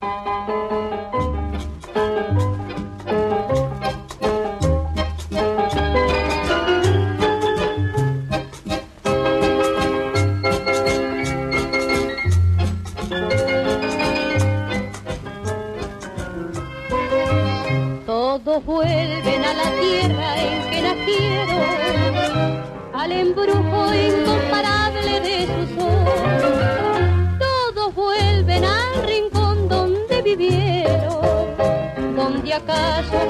Todos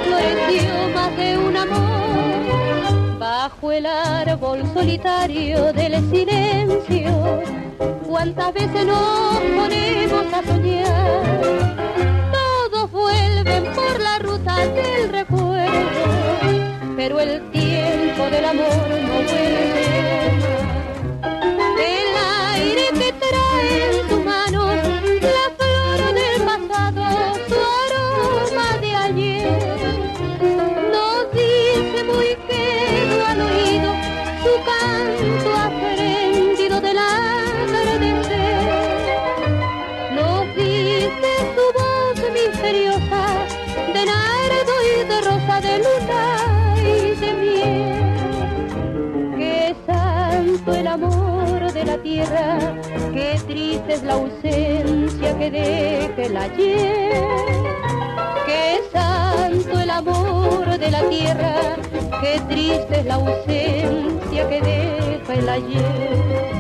floreció más de un amor. Bajo el árbol solitario del silencio, cuántas veces nos ponemos a soñar vuelven por la ruta del recuerdo, pero el tiempo del amor no tierra, qué triste es la ausencia que deja el ayer. Qué santo el amor de la tierra, qué triste es la ausencia que deja el ayer.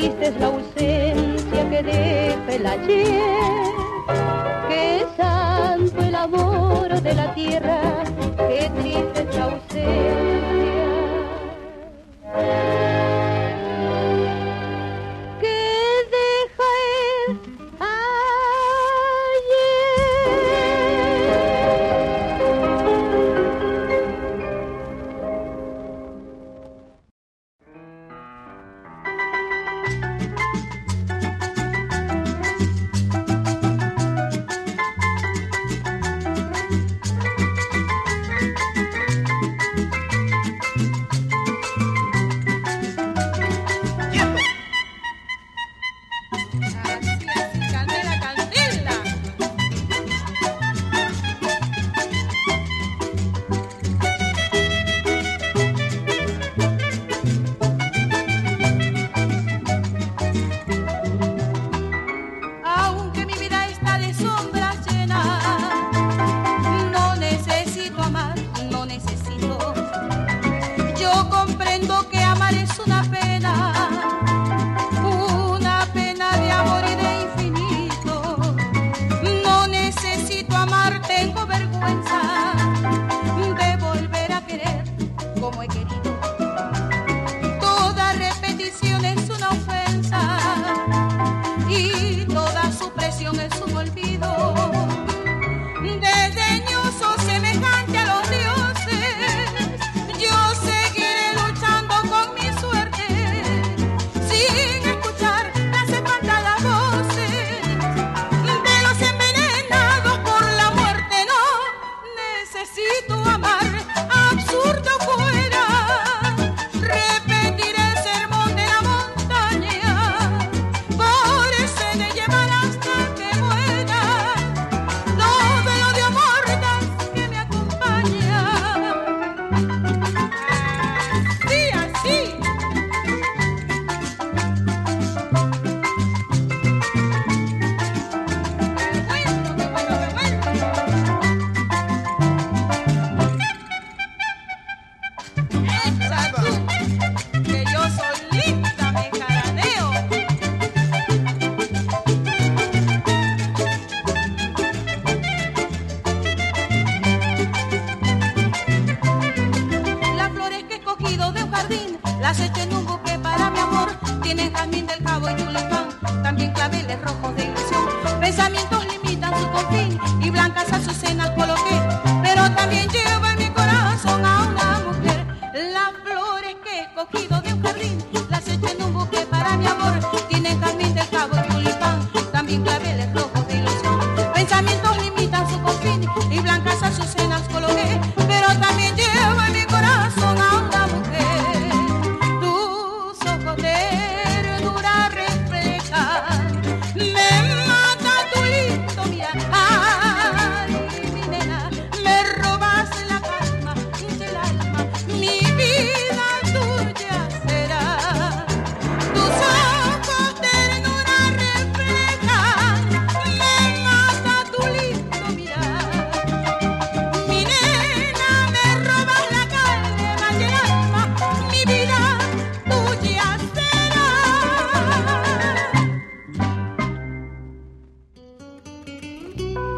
Triste es la ausencia que deja el ayer. Qué santo el amor de la tierra, qué triste es la ausencia. Recuerdo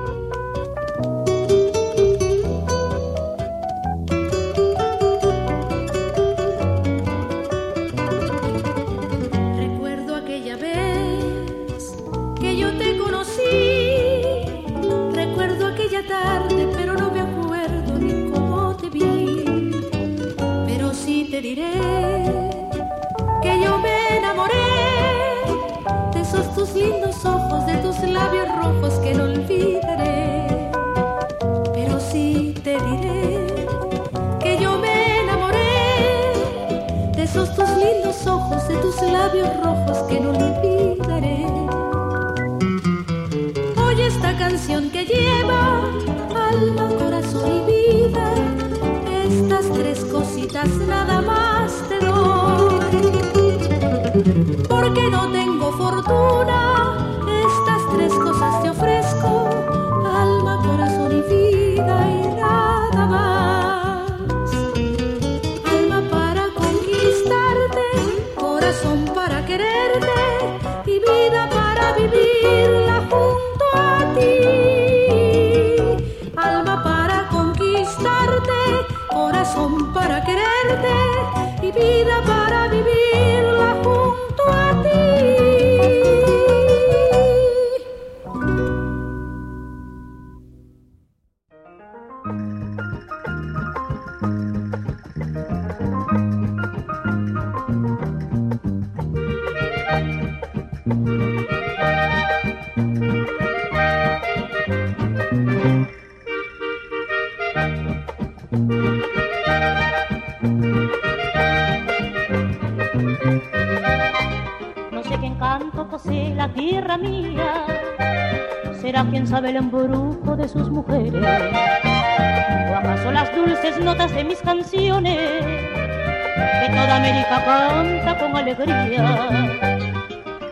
sabe el embrujo de sus mujeres. Acaso las dulces notas de mis canciones. Que toda América canta con alegría.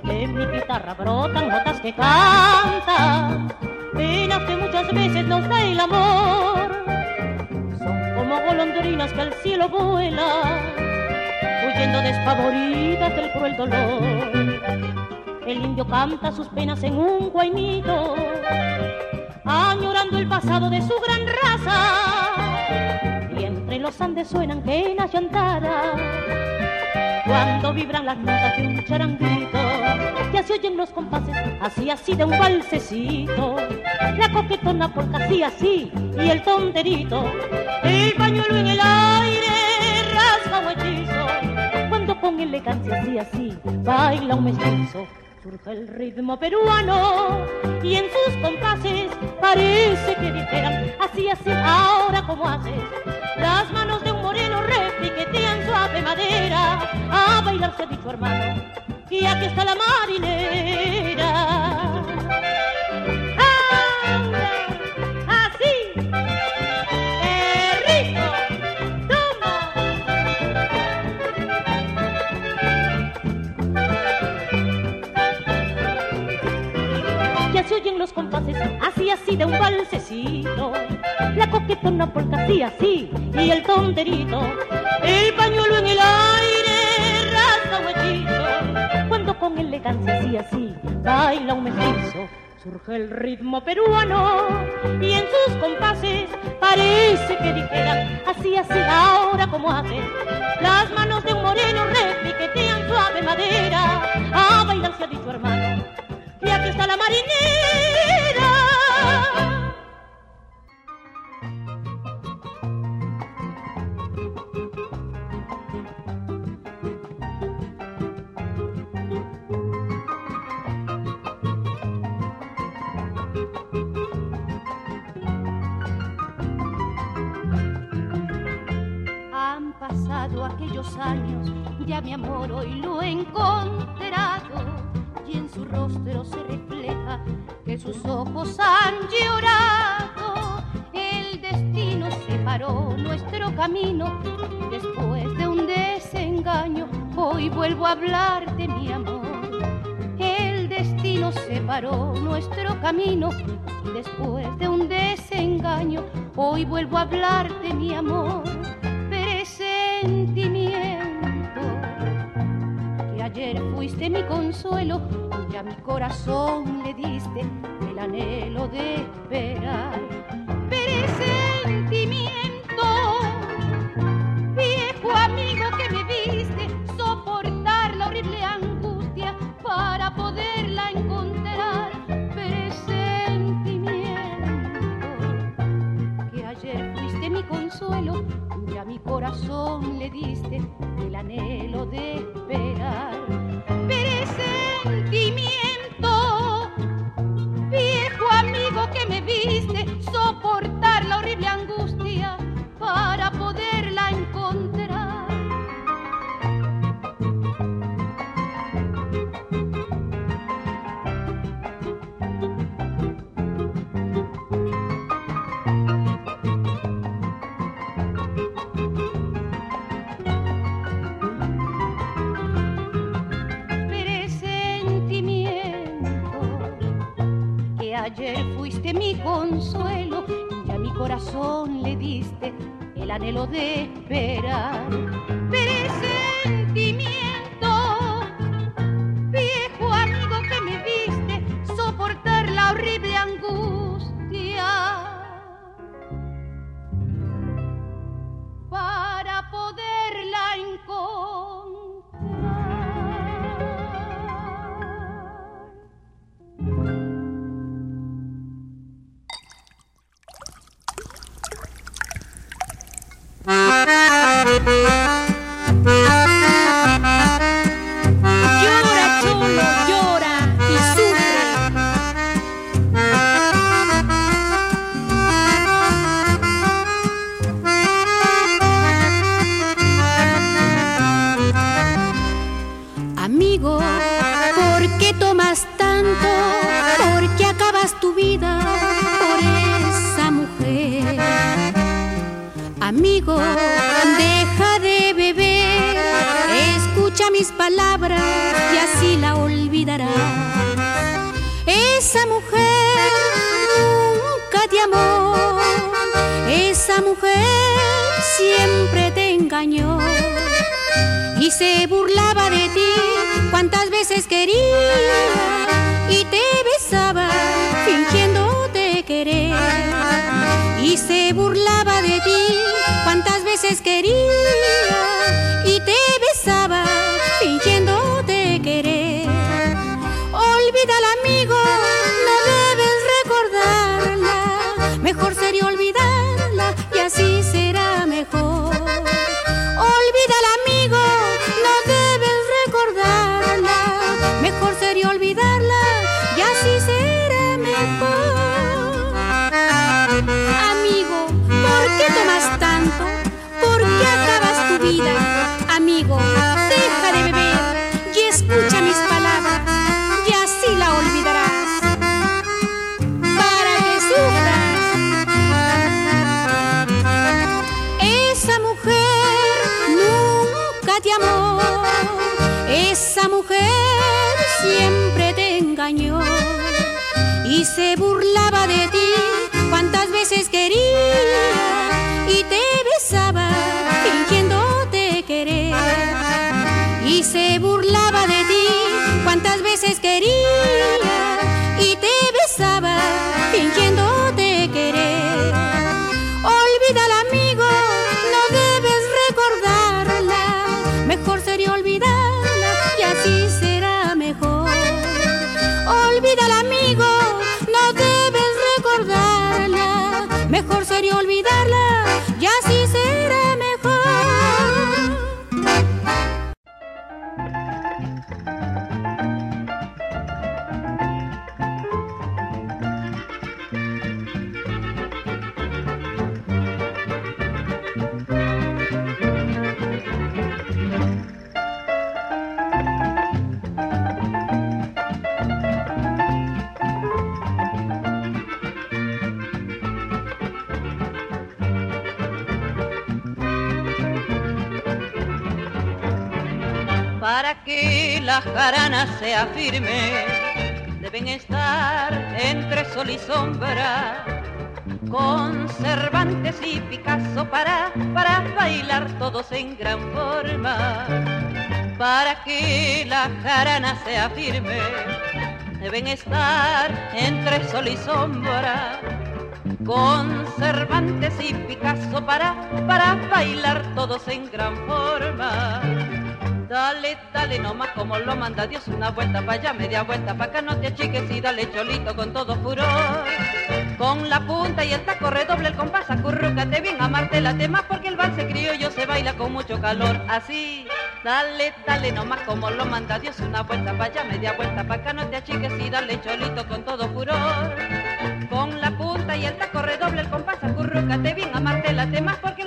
De mi guitarra brotan notas que cantan. Penas que muchas veces nos da el amor. Son como golondrinas que al cielo vuelan huyendo despavoridas del cruel dolor. El indio canta sus penas en un guainito, añorando el pasado de su gran raza. Y los Andes suenan quenas llantadas, cuando vibran las notas de un charanguito. Ya se oyen los compases, así así de un balsecito. La coquetona polca así así, y el tonterito. El pañuelo en el aire rasga un hechizo cuando con elegancia así así baila un mestizo. Surge el ritmo peruano y en sus compases parece que dijeran así así ahora como haces. Las manos de un moreno repiquetean suave madera. A bailar se dicho hermano y aquí está la marinera. Se oyen los compases, así así de un que con una polca así, así, y el tonterito, el pañuelo en el aire, raza huechito, cuando con elegancia así, así, baila un mestizo. Surge el ritmo peruano y en sus compases parece que dijeran así, así, ahora como hacen. Las manos de un moreno repiquetean suave madera. A bailar se ha hermano, y aquí está la marinera. olvidado aquellos años, ya mi amor hoy lo he encontrado y en su rostro se refleja que sus ojos han llorado. El destino separó nuestro camino después de un desengaño. Hoy vuelvo a hablar de mi amor. El destino separó nuestro camino después de un desengaño. Hoy vuelvo a hablar de mi amor sentimiento, que ayer fuiste mi consuelo y a mi corazón le diste el anhelo de esperar. consuelo a mi corazón le diste el anhelo de esperar. el anhelo de esperar. y se burla Para que la jarana sea firme, deben estar entre sol y sombra, con Cervantes y Picasso para, para bailar todos en gran forma. Para que la jarana sea firme, deben estar entre sol y sombra, con Cervantes y Picasso para, para bailar todos en gran forma. Dale, dale nomás como lo manda Dios, una vuelta para allá, media vuelta para acá, no te achiques y dale cholito con todo furor. Con la punta y el taco redoble el compás, acurrúcate bien, amarte la tema porque el vals criollo se baila con mucho calor. Así, dale, dale nomás como lo manda Dios, una vuelta para allá, media vuelta para acá, no te achiques y dale cholito con todo furor. Con la punta y el taco redoble el compás, acurrúcate bien, amarte la tema porque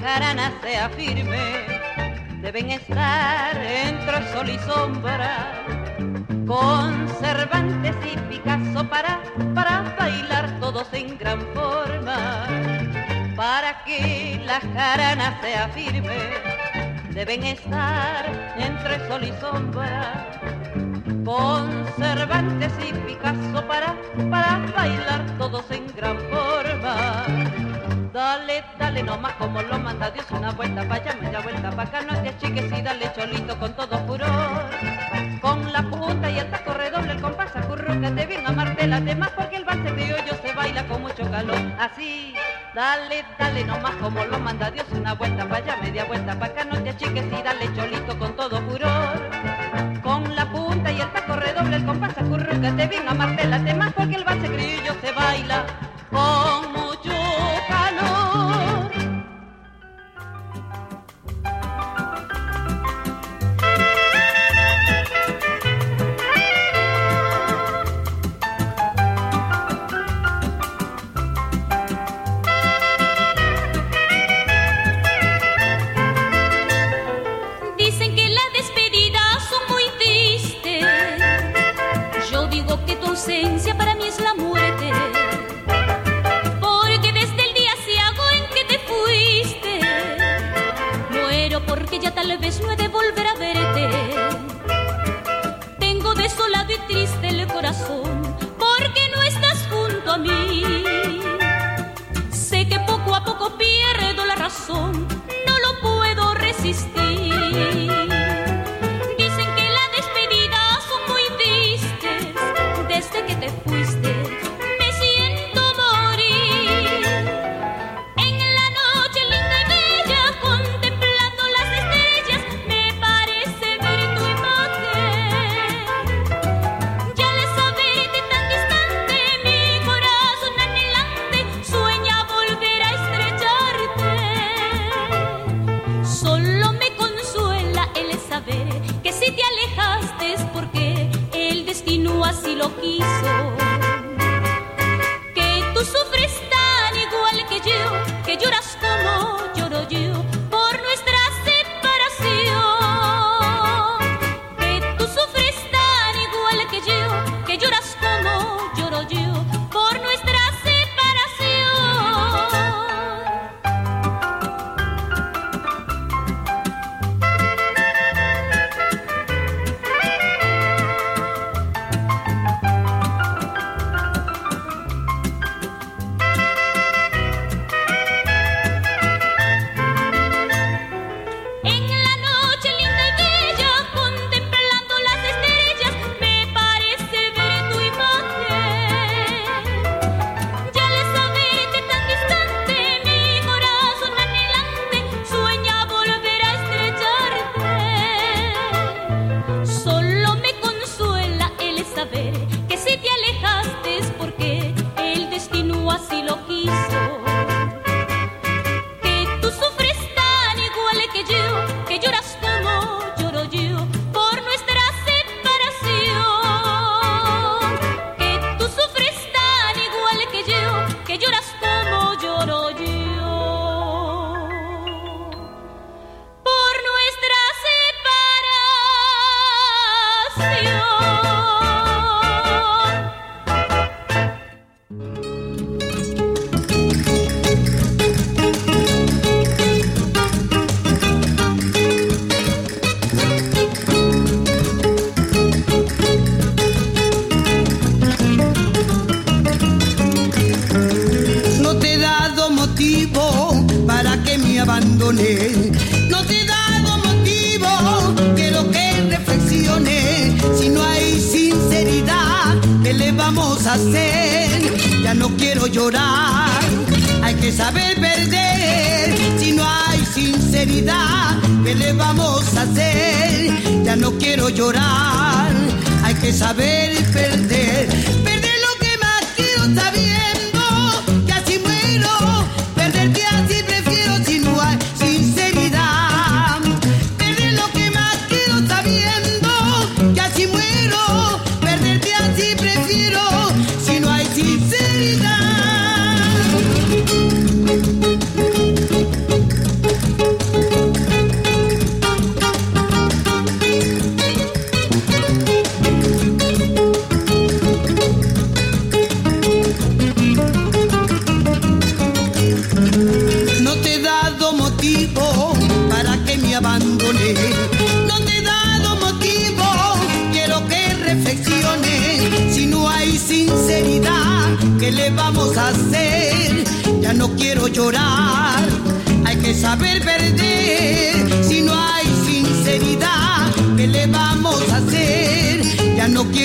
la sea firme, deben estar entre sol y sombra, con Cervantes y Picasso para, para bailar todos en gran forma. Para que la jarana sea firme, deben estar entre sol y sombra, con Cervantes y Picasso para, para bailar todos en gran forma Dale, nomás como lo manda Dios, una vuelta para allá, media vuelta para acá, no te achiques y dale cholito con todo furor. Con la punta y el taco redoble, el compás, acurrúcate bien, amarte las demás, porque el vals criollo se baila con mucho calor. Así, dale, dale nomás como lo manda Dios, una vuelta para allá, media vuelta para acá, no te achiques y dale cholito con todo furor. Con la punta y el taco redoble, el compás, acurrúcate bien, amarte las demás, porque el vals criollo se baila ya no quiero llorar. Hay que saber que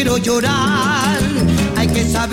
quiero llorar. Hay que saber.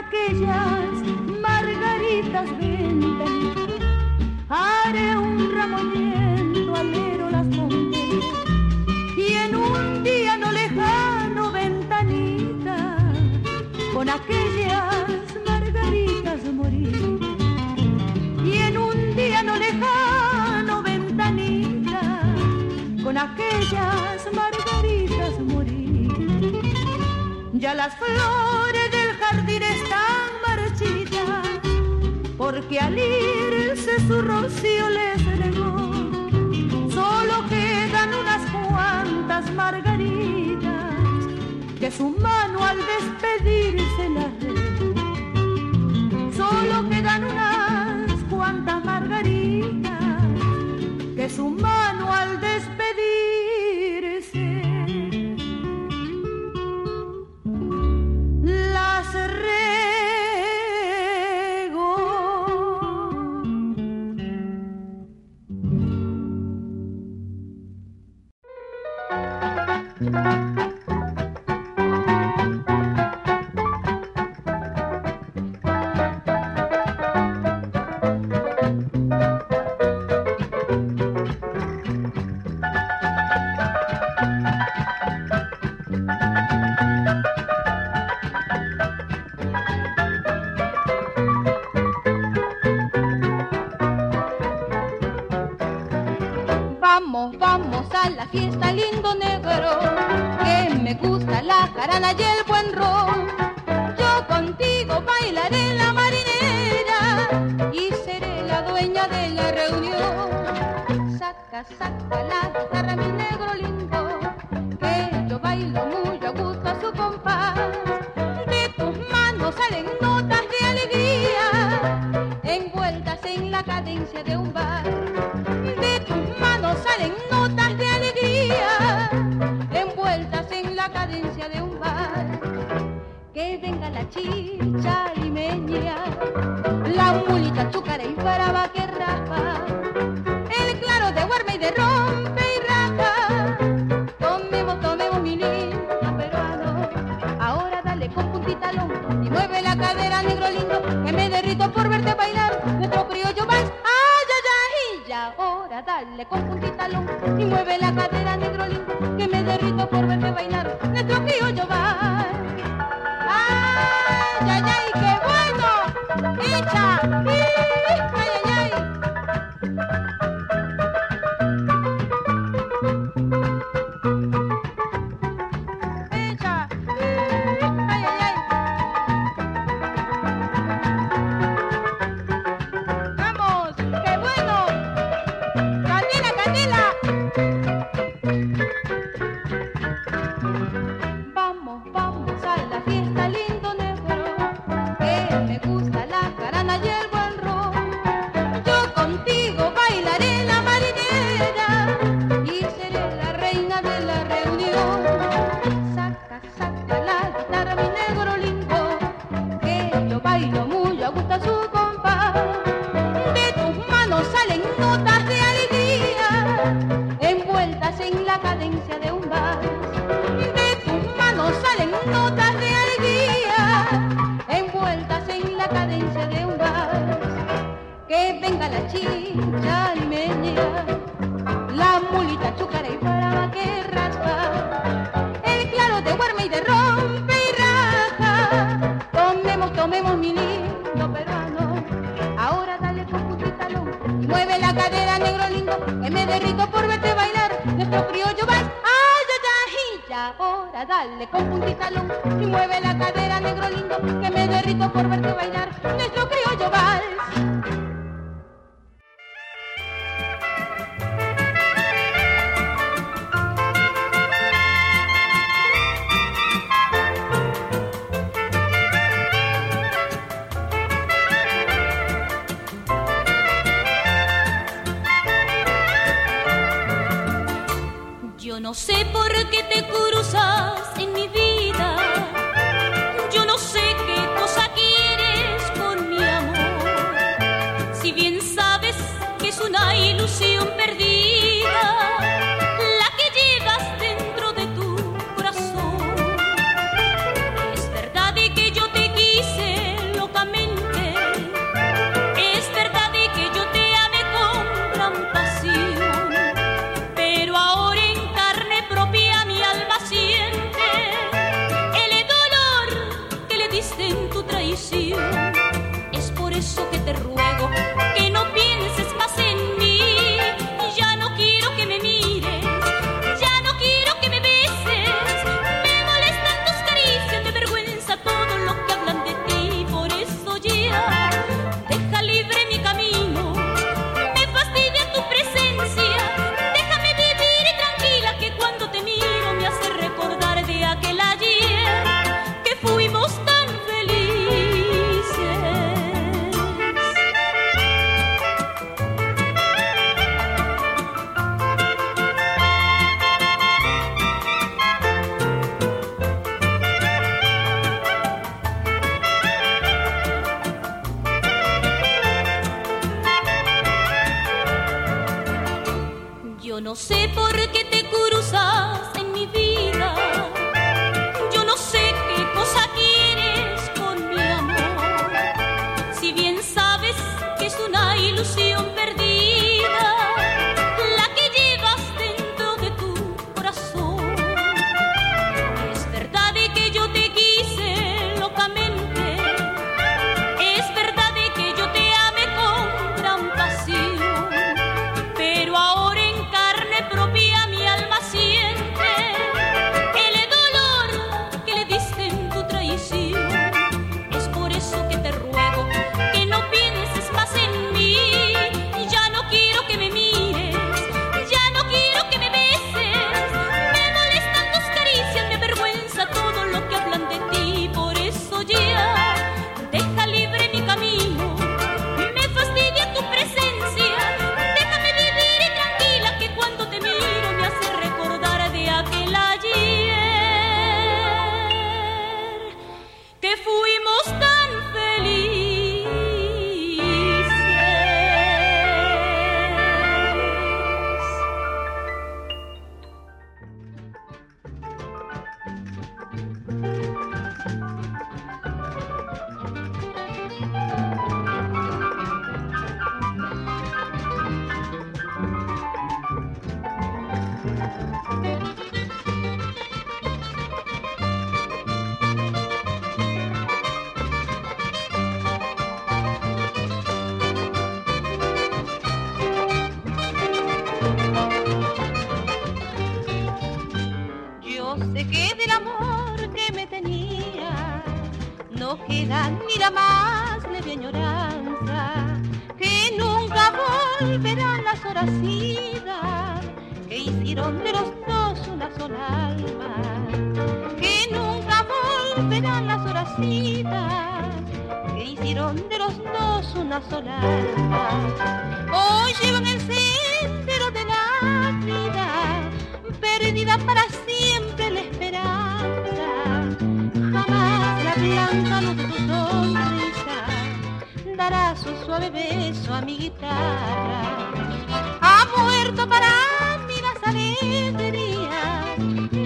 aquellas margaritas venden, Haré un ramoniento, alero las monterías y en un día no lejano ventanita con aquellas margaritas morir. Y en un día no lejano ventanita con aquellas margaritas morir. Ya las flores porque al irse su rocío les regó. Solo quedan unas cuantas margaritas que su mano al despedirse las regó. Solo quedan unas cuantas margaritas que su mano al despedirse Vamos, vamos a la fiesta, lindo negro, que me gusta la jarana y el buen ron. Yo contigo bailaré la marinera y seré la dueña de la reunión. Saca, saca la guitarra, mi negro lindo, que yo bailo muy a gusto a su compás. De tus manos salen notas de alegría, envueltas en la cadencia de un bar. soledad ni la más leve añoranza, que nunca volverán las horas idas que hicieron de los dos una sola alma, que nunca volverán las horas idas que hicieron de los dos una sola alma. Hoy llevan el sendero de la vida, perdida para tu suave beso a mi guitarra. Ha muerto para mí las alegrías,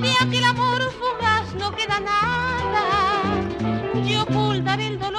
de aquel amor fugaz no queda nada. Yo ocultaré el dolor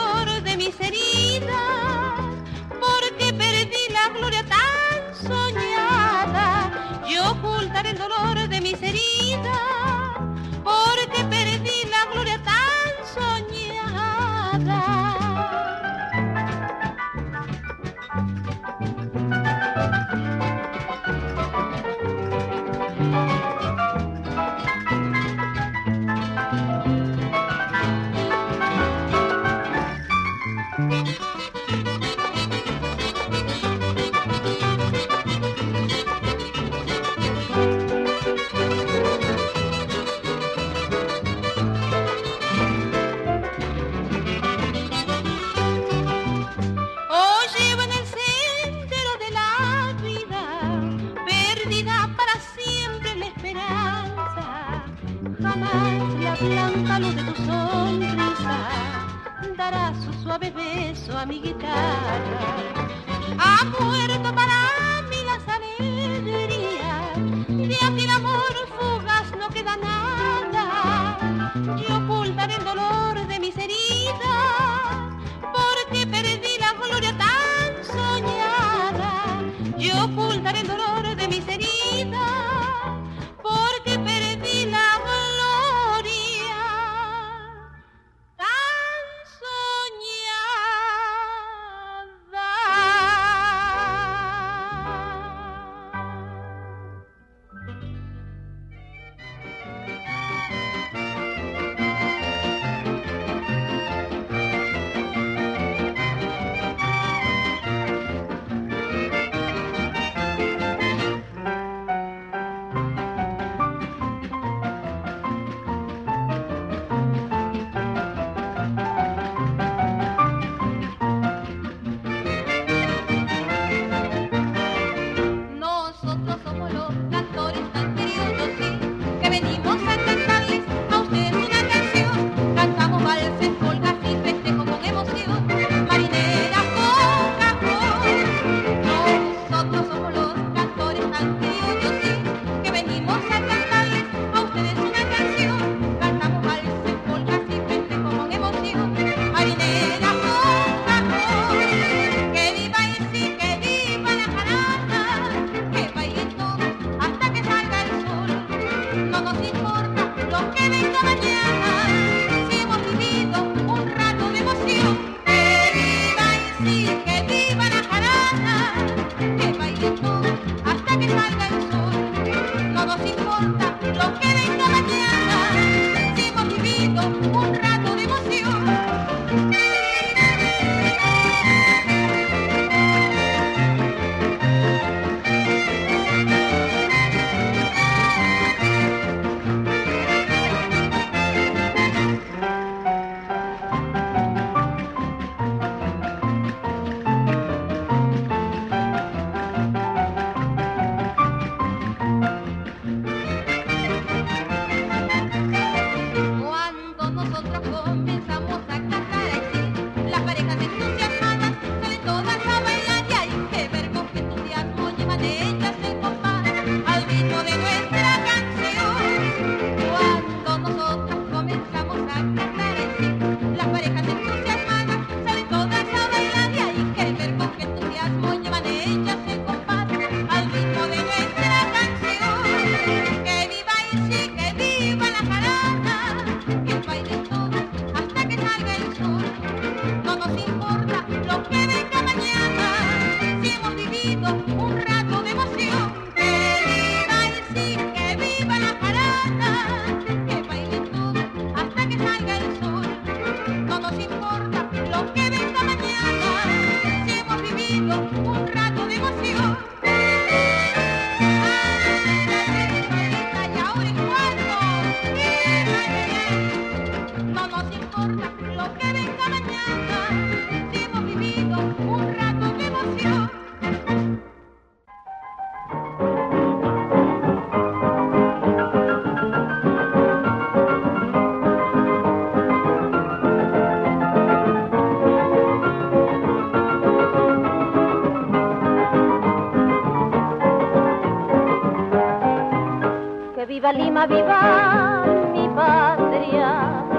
avivar mi patria,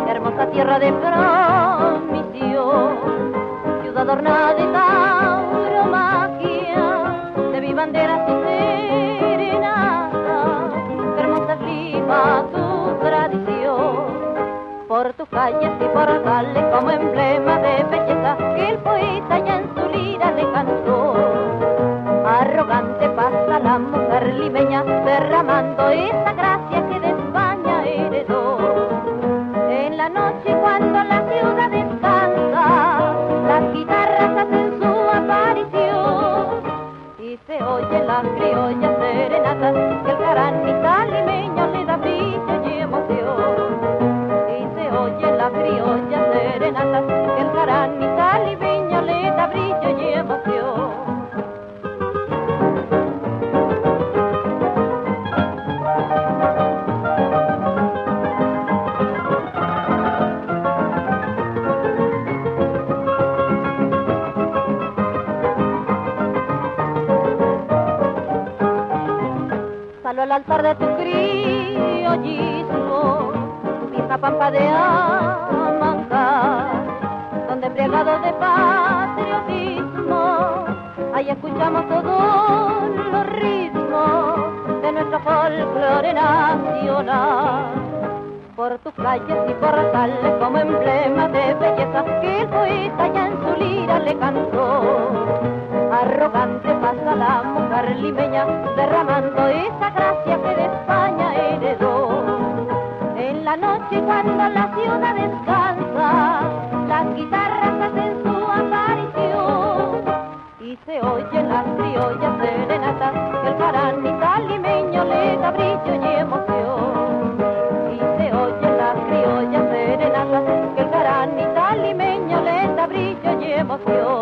hermosa tierra de promisión, ciudad adornada de tauromaquia, de mi bandera serenata, hermosa clima tu tradición. Por tus calles y por calles como emblema de belleza que el poeta ya en su lira le cantó. Arrogante pasa la mujer limeña derramando esa gran de Amanca, donde embriagados de patriotismo, ahí escuchamos todos los ritmos de nuestro folclore nacional. Por tus calles y portales como emblema de belleza que el poeta ya en su lira le cantó. Arrogante pasa la mujer limeña derramando emoción.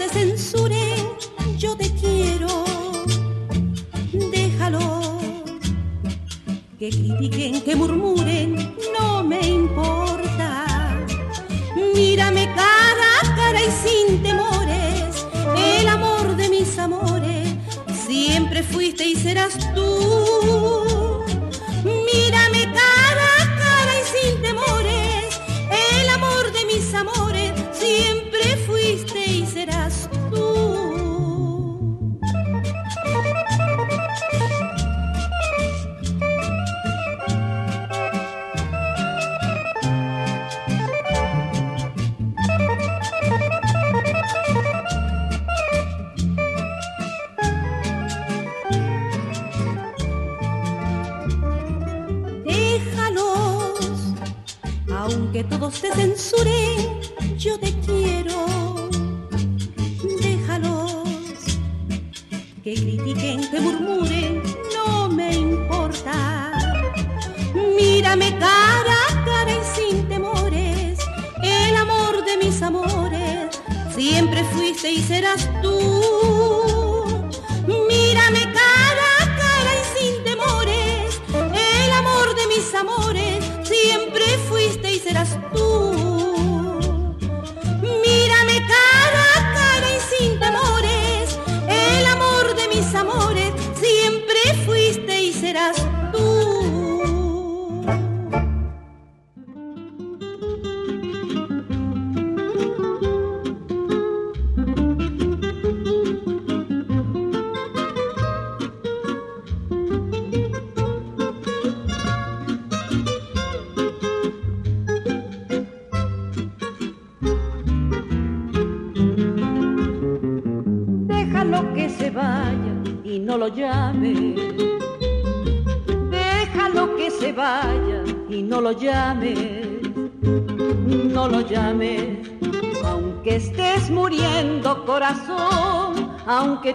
Aunque todos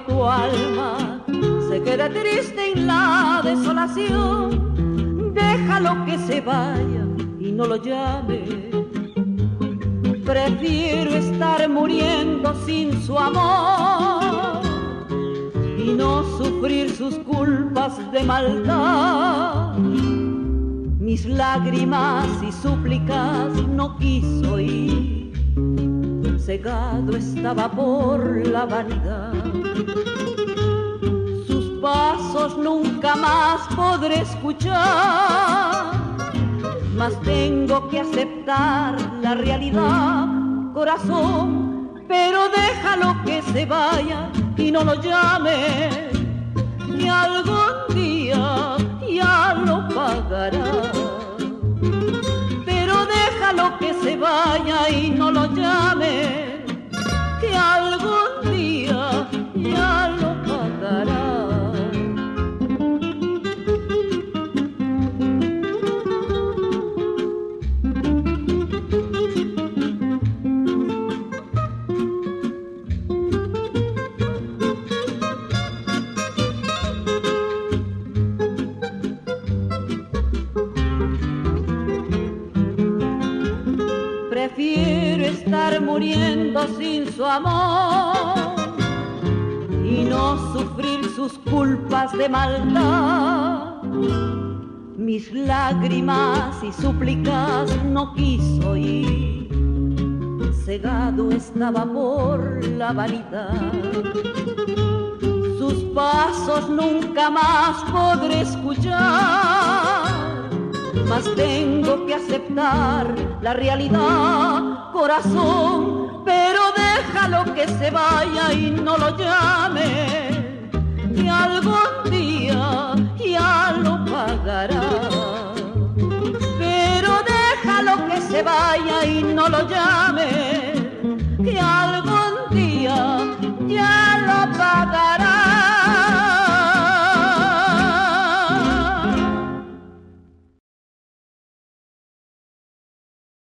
tu alma se quede triste en la desolación, déjalo que se vaya y no lo llames. Prefiero estar muriendo sin su amor y no sufrir sus culpas de maldad. Mis lágrimas y súplicas no quiso oír, cegado estaba por la vanidad. Pasos nunca más podré escuchar. Mas tengo que aceptar la realidad, corazón, pero déjalo que se vaya y no lo llame, y algún día ya lo pagará. Pero déjalo que se vaya y no lo llame, de maldad. Mis lágrimas y súplicas no quiso oír, cegado estaba por la vanidad. Sus pasos nunca más podré escuchar mas tengo que aceptar la realidad, corazón, pero déjalo que se vaya y no lo llame, que algún día ya lo pagará. Pero déjalo que se vaya y no lo llame,